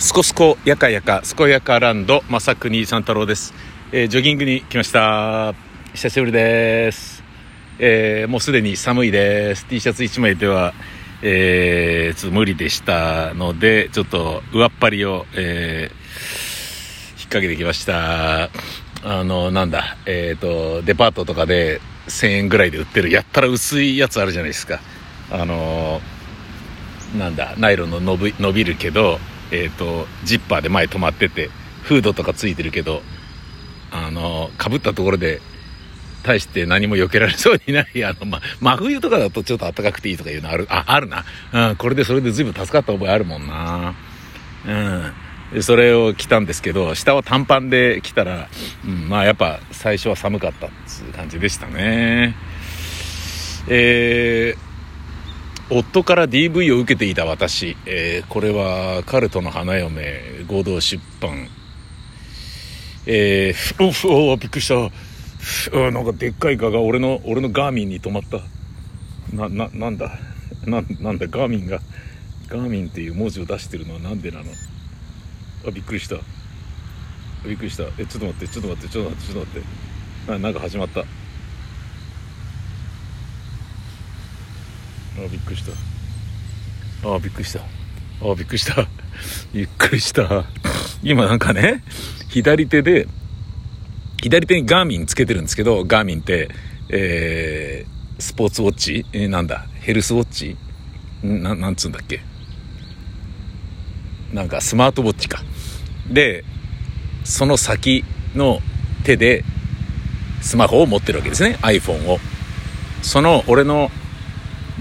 すこすこやかやかすこやかランド正国三太郎です、えージョギングに来ました。久しぶりです、えーもうすでに寒いです。T シャツ1枚ではえーちょっと無理でしたのでちょっと上っ張りを、えー引っ掛けてきました。あのなんだえっ、とデパートとかで1000円ぐらいで売ってるやったら薄いやつあるじゃないですか。あのなんだナイロンの伸び伸びるけど、えー、とジッパーで前止まっててフードとかついてるけどあのかぶったところで大して何も避けられそうにない あの、ま、真冬とかだとちょっと暖かくていいとかいうのあるああるな、うん、これでそれで随分助かった覚えあるもんな。うん。それを着たんですけど下は短パンで着たら、うん、まあやっぱ最初は寒かったっていう感じでしたね。えー夫から DV を受けていた私、えーこれはカルトの花嫁合同出版。えー、ふおふおびっくりした。ふあなんかでっかいガが俺の俺のガーミンに止まった。なななんだ？ななんだ？ガーミンが。ガーミンっていう文字を出してるのはなんでなの？あびっくりした。びっくりした。えちょっと待ってちょっと待ってちょっと待ってちょっと待って。ななんか始まった。あびっくりした。あびっくりした。ああびっくりした。びっくりした。今なんかね左手で左手にガーミンつけてるんですけどガーミンってえースポーツウォッチ、えーなんだ？ヘルスウォッチ？んななんつうんだっけ？なんかスマートウォッチか。でその先の手でスマホを持ってるわけですね。iPhone を。その俺の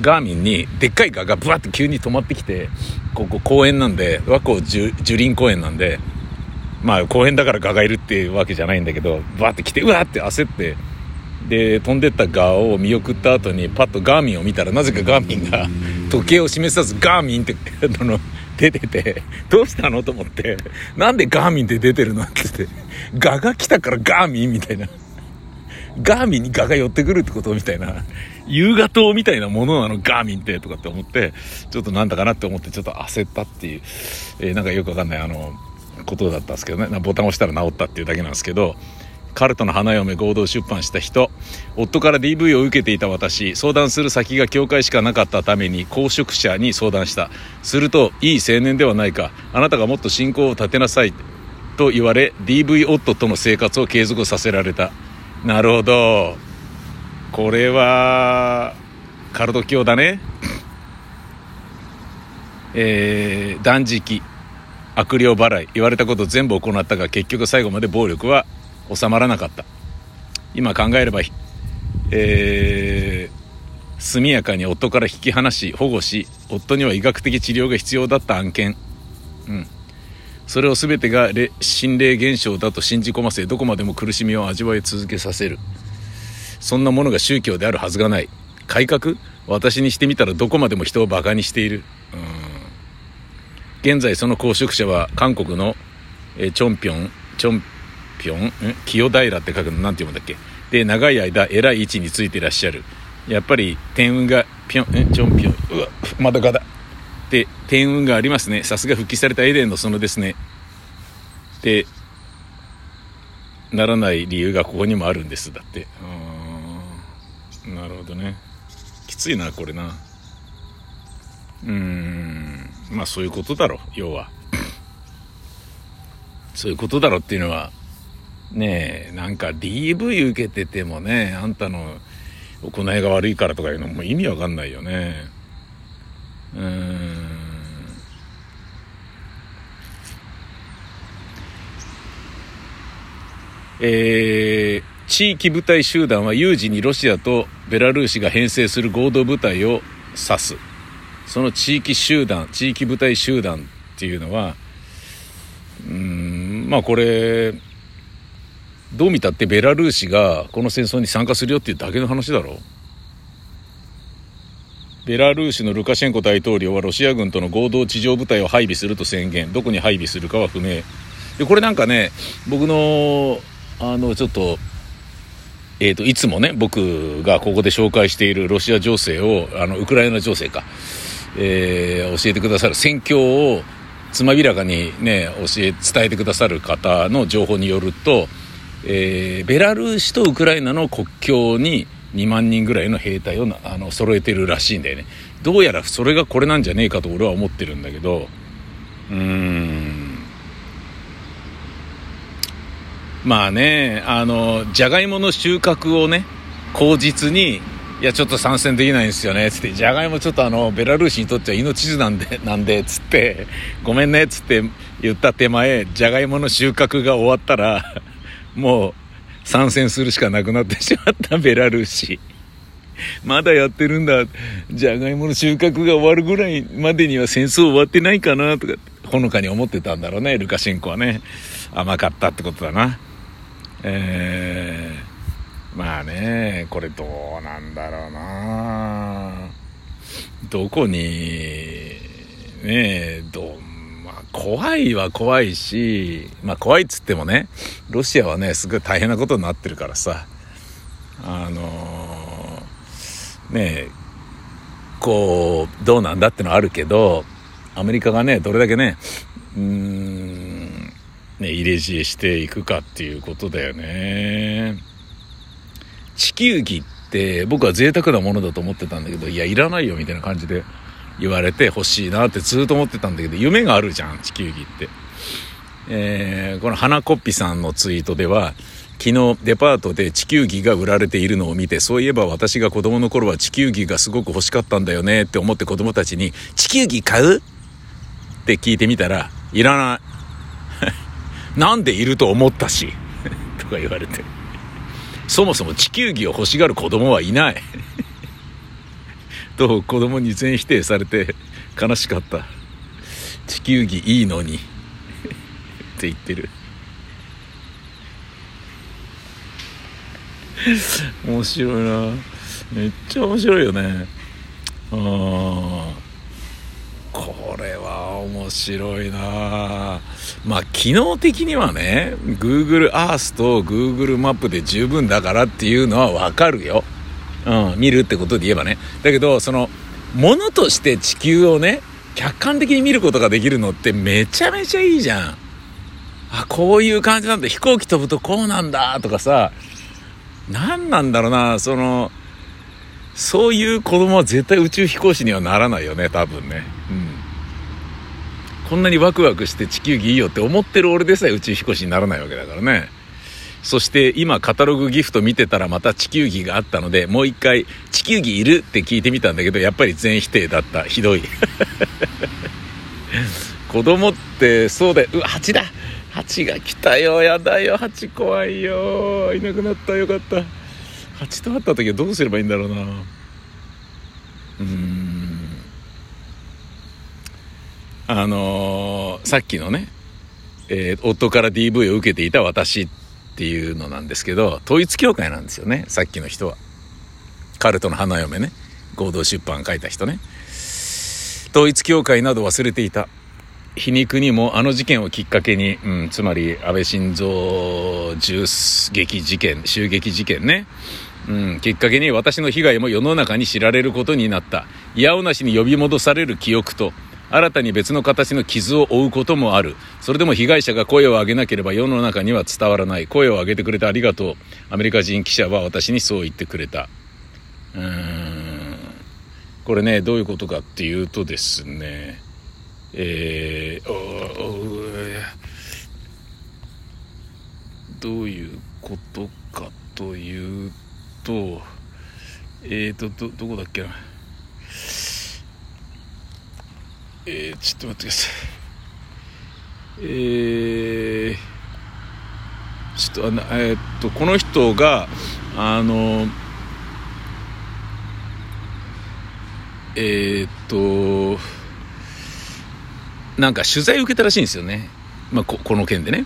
ガーミンにでっかいガがブワって急に止まってきてここ公園なんで和光樹樹林公園なんでまあ公園だからガがいるっていうわけじゃないんだけどブワって来てうわって焦ってで飛んでったガを見送った後にパッとガーミンを見たらなぜかガーミンが時計を示さずガーミンってあの出ててどうしたのと思ってなんでガーミンって出てるのって言ってガが来たからガーミンみたいなガーミンにガが寄ってくるってことみたいな。夕方みたいなものなのガーミンってとかって思ってちょっとなんだかなって思ってちょっと焦ったっていう、えーなんかよくわかんないあのことだったんですけどね。ボタン押したら治ったっていうだけなんですけどカルトの花嫁合同出版した人夫から DV を受けていた私相談する先が教会しかなかったために公職者に相談した。するといい青年ではないか。あなたがもっと信仰を立てなさいと言われ DV 夫との生活を継続させられた。なるほど。これはカルト教だね。えー断食悪霊払い言われたこと全部行ったが結局最後まで暴力は収まらなかった。今考えれば、えー速やかに夫から引き離し保護し夫には医学的治療が必要だった案件。うん。それを全てが心霊現象だと信じ込ませどこまでも苦しみを味わい続けさせる。そんなものが宗教であるはずがない。改革？私にしてみたらどこまでも人をバカにしている。うん。現在その公職者は韓国の、えチョンピョンチョンピョン？ん清平って書くの？なんて読むんだっけ？で長い間偉い位置についていらっしゃる。やっぱり天運がピョンんチョンピョン。うわまだガだで天運がありますね。さすが復帰されたエデンの園ですね。でならない理由がここにもあるんです。だって。うん。なるほどね。きついなこれな。うーん。まあそういうことだろ要は。そういうことだろ っていうのはねえなんか DV 受けててもねあんたの行いが悪いからとかいうのも意味わかんないよね。うーん。えー地域部隊集団は有事にロシアとベラルーシが編成する合同部隊を指す。その地域集団地域部隊集団っていうのはうーんまあこれどう見たってベラルーシがこの戦争に参加するよっていうだけの話だろう。ベラルーシのルカシェンコ大統領はロシア軍との合同地上部隊を配備すると宣言。どこに配備するかは不明。でこれなんかね僕のあのちょっとえー、といつもね僕がここで紹介しているロシア情勢をあのウクライナ情勢か、えー教えてくださる戦況をつまびらかにね教え伝えてくださる方の情報によると、えー、ベラルーシとウクライナの国境に2万人ぐらいの兵隊をあの揃えてるらしいんだよね。どうやらそれがこれなんじゃねえかと俺は思ってるんだけどうーん。まあねあのじゃがいもの収穫をね口実にいや、ちょっと参戦できないんですよね、つって、じゃがいもちょっとあの、ベラルーシにとっては命綱なんで、なんで、つって、ごめんね、つって言った手前、じゃがいもの収穫が終わったら、もう、参戦するしかなくなってしまったベラルーシ。まだやってるんだ。じゃがいもの収穫が終わるぐらいまでには戦争終わってないかな、とか、ほのかに思ってたんだろうね、ルカシェンコはね。甘かったってことだな。えーまあね、これどうなんだろうなどこに、ねどまあ怖いは怖いし、まあ怖いっつってもね、ロシアはね、すごい大変なことになってるからさ、あのー、ねこう、どうなんだってのはあるけど、アメリカがね、どれだけね、うーん、ね、入れ知恵していくかっていうことだよね。地球儀って僕は贅沢なものだと思ってたんだけどいやいらないよみたいな感じで言われて欲しいなってずっと思ってたんだけど夢があるじゃん地球儀って、えー、この花コッピさんのツイートでは昨日デパートで地球儀が売られているのを見てそういえば私が子供の頃は地球儀がすごく欲しかったんだよねって思って子供たちに「地球儀買う?」って聞いてみたら「いらない 」なんでいると思ったし？とか言われて。そもそも地球儀を欲しがる子供はいない。と子供に全否定されて悲しかった。地球儀いいのに。って言ってる。面白いな。めっちゃ面白いよね。ああこれは面白いな。まあ機能的にはね Google Earth と Google マップで十分だからっていうのはわかるよ、うん、見るってことで言えばね。だけどそのものとして地球をね客観的に見ることができるのってめちゃめちゃいいじゃん。あこういう感じなんだ。飛行機飛ぶとこうなんだとかさ何なんだろうな。そのそういう子供は絶対宇宙飛行士にはならないよね多分ね。うん。こんなにワクワクして地球儀いいよって思ってる俺でさえ宇宙飛行士にならないわけだからね。そして今カタログギフト見てたらまた地球儀があったのでもう一回地球儀いるって聞いてみたんだけどやっぱり全否定だった。ひどい。子供ってそうだよ。うわ蜂だ蜂が来たよやだよ。蜂怖いよ。いなくなったよかった。蜂と会った時はどうすればいいんだろうな。うん。あのー、さっきのね、えー、夫から DV を受けていた私。ってていうのなんですけど、統一教会なんですよね、さっきの人は。カルトの花嫁ね、合同出版書いた人ね。統一教会など忘れていた。皮肉にもあの事件をきっかけに、うん、つまり安倍晋三銃撃事件、襲撃事件ね。うん、きっかけに私の被害も世の中に知られることになった。いやおなしに呼び戻される記憶と、新たに別の形の傷を負うこともある。それでも被害者が声を上げなければ世の中には伝わらない。声を上げてくれてありがとう。アメリカ人記者は私にそう言ってくれた。うーん。これねどういうことかっていうとですね。えー、どういうことかというとえーとどどこだっけな。えー、ちょっと待ってください。えー、ちょっとあの、えー、っと、この人が、あの、えー、っと、なんか取材受けたらしいんですよね。まあ、ここの件でね。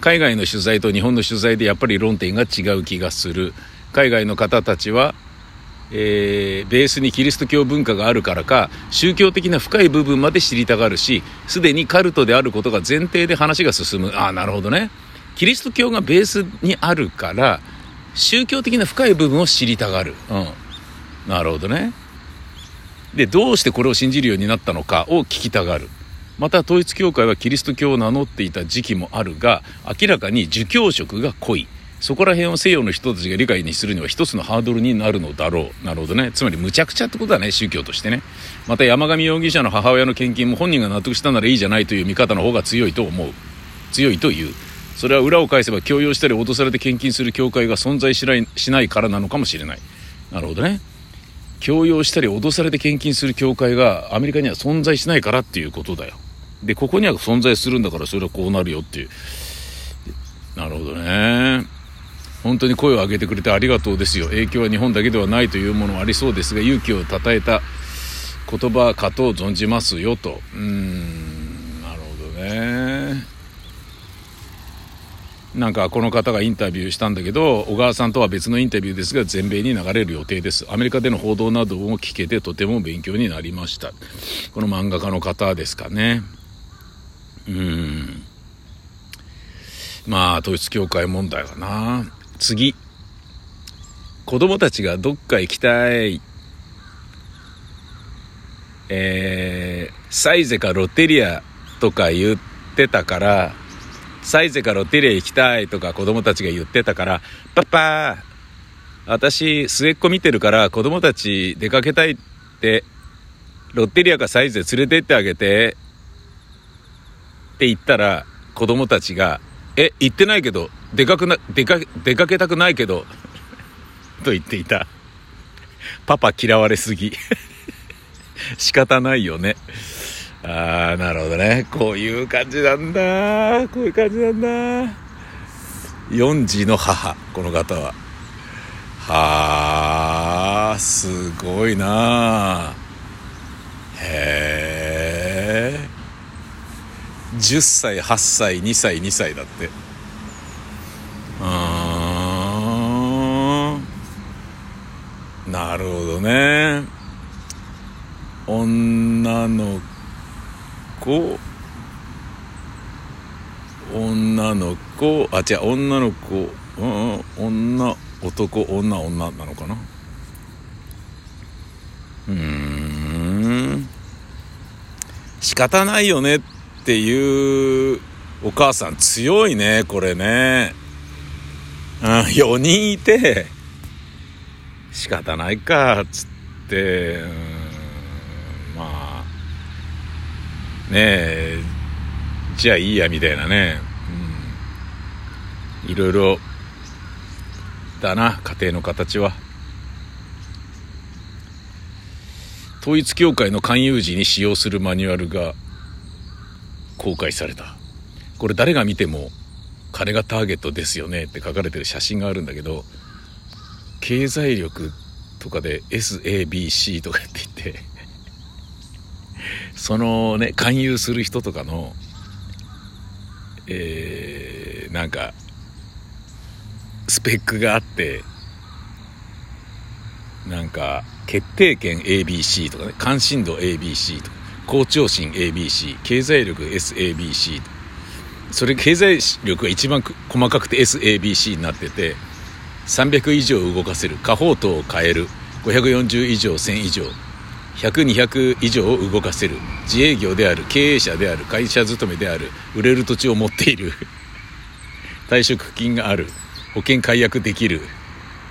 海外の取材と日本の取材でやっぱり論点が違う気がする。海外の方たちは、えー、ベースにキリスト教文化があるからか宗教的な深い部分まで知りたがるしすでにカルトであることが前提で話が進む。ああなるほどね。キリスト教がベースにあるから宗教的な深い部分を知りたがる。うん。なるほどね。でどうしてこれを信じるようになったのかを聞きたがる。また統一教会はキリスト教を名乗っていた時期もあるが明らかに儒教色が濃い。そこら辺を西洋の人たちが理解にするには一つのハードルになるのだろう。なるほどね。つまり無茶苦茶ってことだね宗教としてね。また山上容疑者の母親の献金も本人が納得したならいいじゃないという見方の方が強いと思う。強いという。それは裏を返せば強要したり脅されて献金する教会が存在しないしないからなのかもしれない。なるほどね。強要したり脅されて献金する教会がアメリカには存在しないからっていうことだよ。でここには存在するんだからそれはこうなるよっていう。なるほどね。本当に声を上げてくれてありがとうですよ。影響は日本だけではないというものもありそうですが勇気をたたえた言葉かと存じますよと。うーんなるほどね。なんかこの方がインタビューしたんだけど小川さんとは別のインタビューですが全米に流れる予定です。アメリカでの報道なども聞けてとても勉強になりました。この漫画家の方ですかね。うん。まあ統一教会問題かな。次。子供たちがどっか行きたい。えー、サイゼかロッテリアとか言ってたからサイゼかロッテリア行きたいとか子供たちが言ってたからパパ私末っ子見てるから子供たち出かけたいってロッテリアかサイゼ連れてってあげてって言ったら子供たちが「え行ってないけど出かくな出か出かけたくないけど」と言っていた。パパ嫌われすぎ。仕方ないよね。ああなるほどね。こういう感じなんだ。こういう感じなんだ。4児の母この方は。はあすごいなへえ10歳8歳2歳2歳だって。うんなるほどね。女の子。女の子。あ違う女の子、うん、女男女女なのかな。うん。仕方ないよねっっていうお母さん強いねこれね、うん、4人いて仕方ないかっつって。まあねえじゃあいいやみたいなね、うん、いろいろだな家庭の形は。統一教会の勧誘時に使用するマニュアルが公開された。これ誰が見ても金がターゲットですよねって書かれてる写真があるんだけど経済力とかで SABC とかって言って そのね勧誘する人とかのえー、なんかスペックがあってなんか決定権 ABC とかね関心度 ABC とか。好調心 ABC 経済力 SABC それ経済力が一番細かくて SABC になってて300以上動かせる。過法灯を変える。540以上1000以上。100200以上を動かせる。自営業である経営者である会社勤めである売れる土地を持っている。退職金がある。保険解約できる。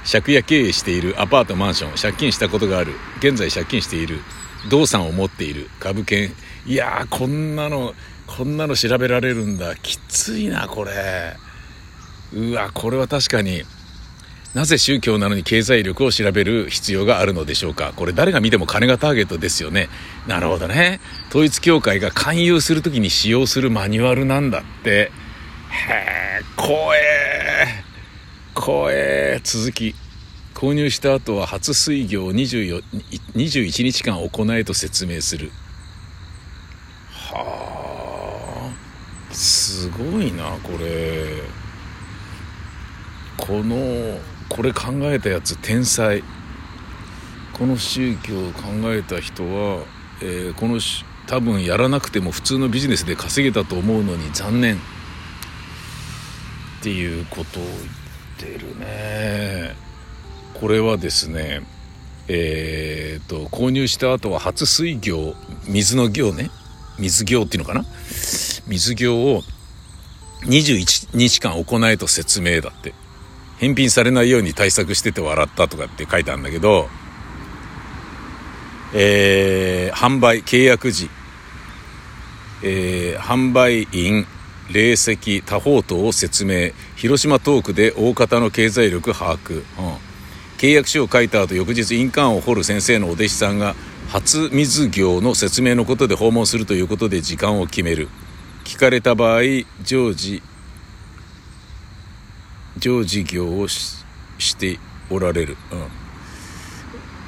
借家経営している。アパートマンション。借金したことがある。現在借金している。動産を持っている株券。いやーこんなのこんなの調べられるんだ。きついなこれ。うわこれは確かになぜ宗教なのに経済力を調べる必要があるのでしょうか。これ誰が見ても金がターゲットですよね。なるほどね。統一教会が勧誘する時に使用するマニュアルなんだって。へえ怖え怖え続き。購入した後は初水行を24 21日間行えと説明する。はあすごいなこれ。このこれ考えたやつ天才。この宗教を考えた人は、えー、この多分やらなくても普通のビジネスで稼げたと思うのに残念。っていうことを言ってるね。これはですねえーと、購入した後は初水行水の行ね。水行っていうのかな？水行を21日間行えと説明だって。返品されないように対策してて笑ったとかって書いてあるんだけど、えー、販売、契約時、えー、販売員、霊石、多宝等を説明、広島トークで大方の経済力把握、うん、契約書を書いた後翌日印鑑を掘る先生のお弟子さんが初水行の説明のことで訪問するということで時間を決める。聞かれた場合常時常時業をしておられる、うん、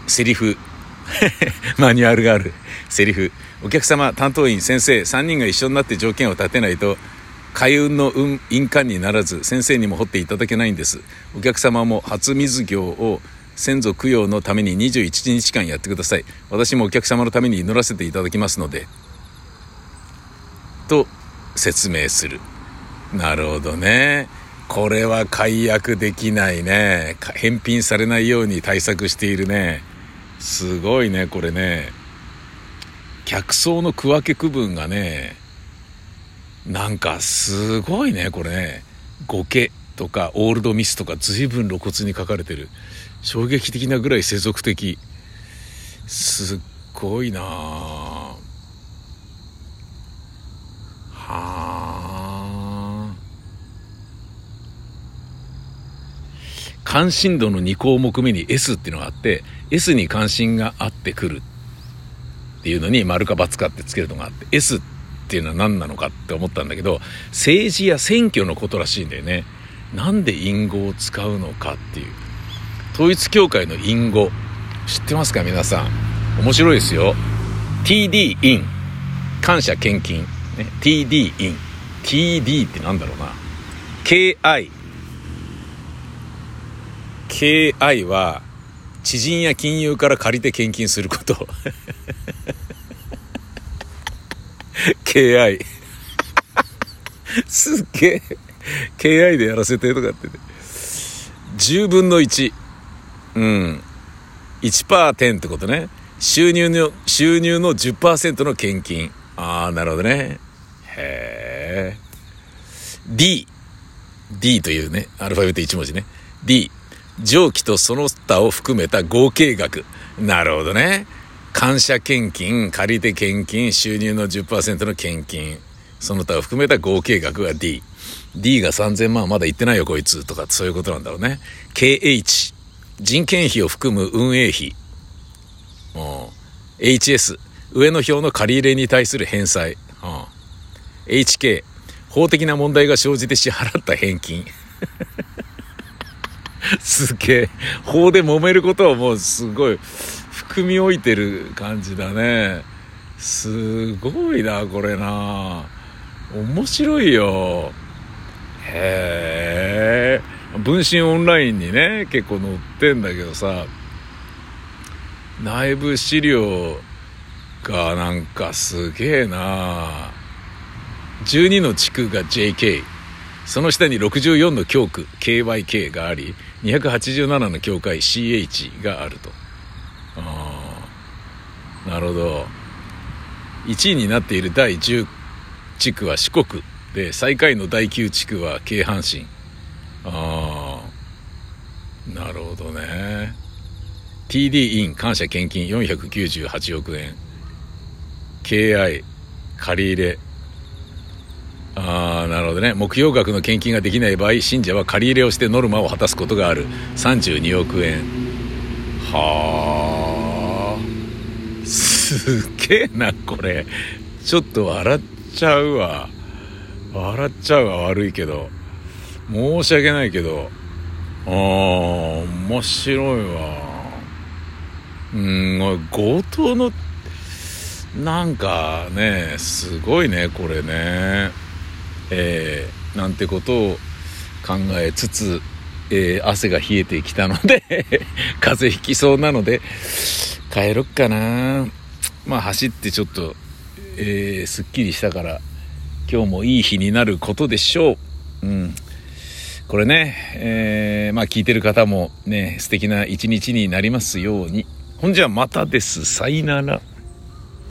セリフ。マニュアルがある。セリフ。お客様担当員先生3人が一緒になって条件を立てないと開運の印鑑にならず先生にも掘っていただけないんです。お客様も初水行を先祖供養のために21日間やってください。私もお客様のために祈らせていただきますので。と説明する。なるほどね。これは解約できないね。返品されないように対策しているね。すごいねこれね。客層の区分け区分がねなんかすごいねこれね。ゴケとかオールドミスとか随分露骨に書かれてる。衝撃的なぐらい世俗的。すっごいなはあ関心度の2項目目に S っていうのがあって S に関心があってくるっていうのに丸か×かってつけるのがあって S ってっていうのは何なのかって思ったんだけど政治や選挙のことらしいんだよね。なんで隠語を使うのかっていう。統一教会の隠語。知ってますか皆さん？面白いですよ。TD in 感謝献金、ね、TD in TD ってなんだろうな。KI KI は知人や金融から借りて献金すること。KI すっげえ。KI でやらせてとかってね。10分の1うん。1%点ってことね。収入の収入の10%の献金。ああなるほどね。へえ D D というねアルファベット1文字ね。D 上記とその他を含めた合計額。なるほどね。感謝献金借りて献金収入の10%の献金。その他を含めた合計額が D D が3000万まだ行ってないよこいつ。とかそういうことなんだろうね。KH 人件費を含む運営費。HS 上の表の借り入れに対する返済。HK 法的な問題が生じて支払った返金。すげえ。法で揉めることはもうすごい。含み置いてる感じだね。すごいなこれな。面白いよ。へえ。分身オンラインにね結構載ってんだけどさ。内部資料がなんかすげえな。12の地区が JK その下に64の教区 KYK があり287の教会 CH があると。なるほど。1位になっている第10地区は四国で最下位の第9地区は京阪神。ああなるほどね。TD イン感謝献金498億円。KI 借入ああなるほどね。目標額の献金ができない場合信者は借り入れをしてノルマを果たすことがある。32億円。はああすげえなこれ。ちょっと笑っちゃうわ。笑っちゃうわ悪いけど。申し訳ないけど。ああ面白いわ。うん強盗のなんかねすごいねこれね。えー、なんてことを考えつつ、えー、汗が冷えてきたので 風邪ひきそうなので帰ろっかな。まあ走ってちょっと、えー、すっきりしたから今日もいい日になることでしょう。うん。これね、えー、まあ聞いてる方もね、素敵な一日になりますように。ほんじゃまたです。さいなら。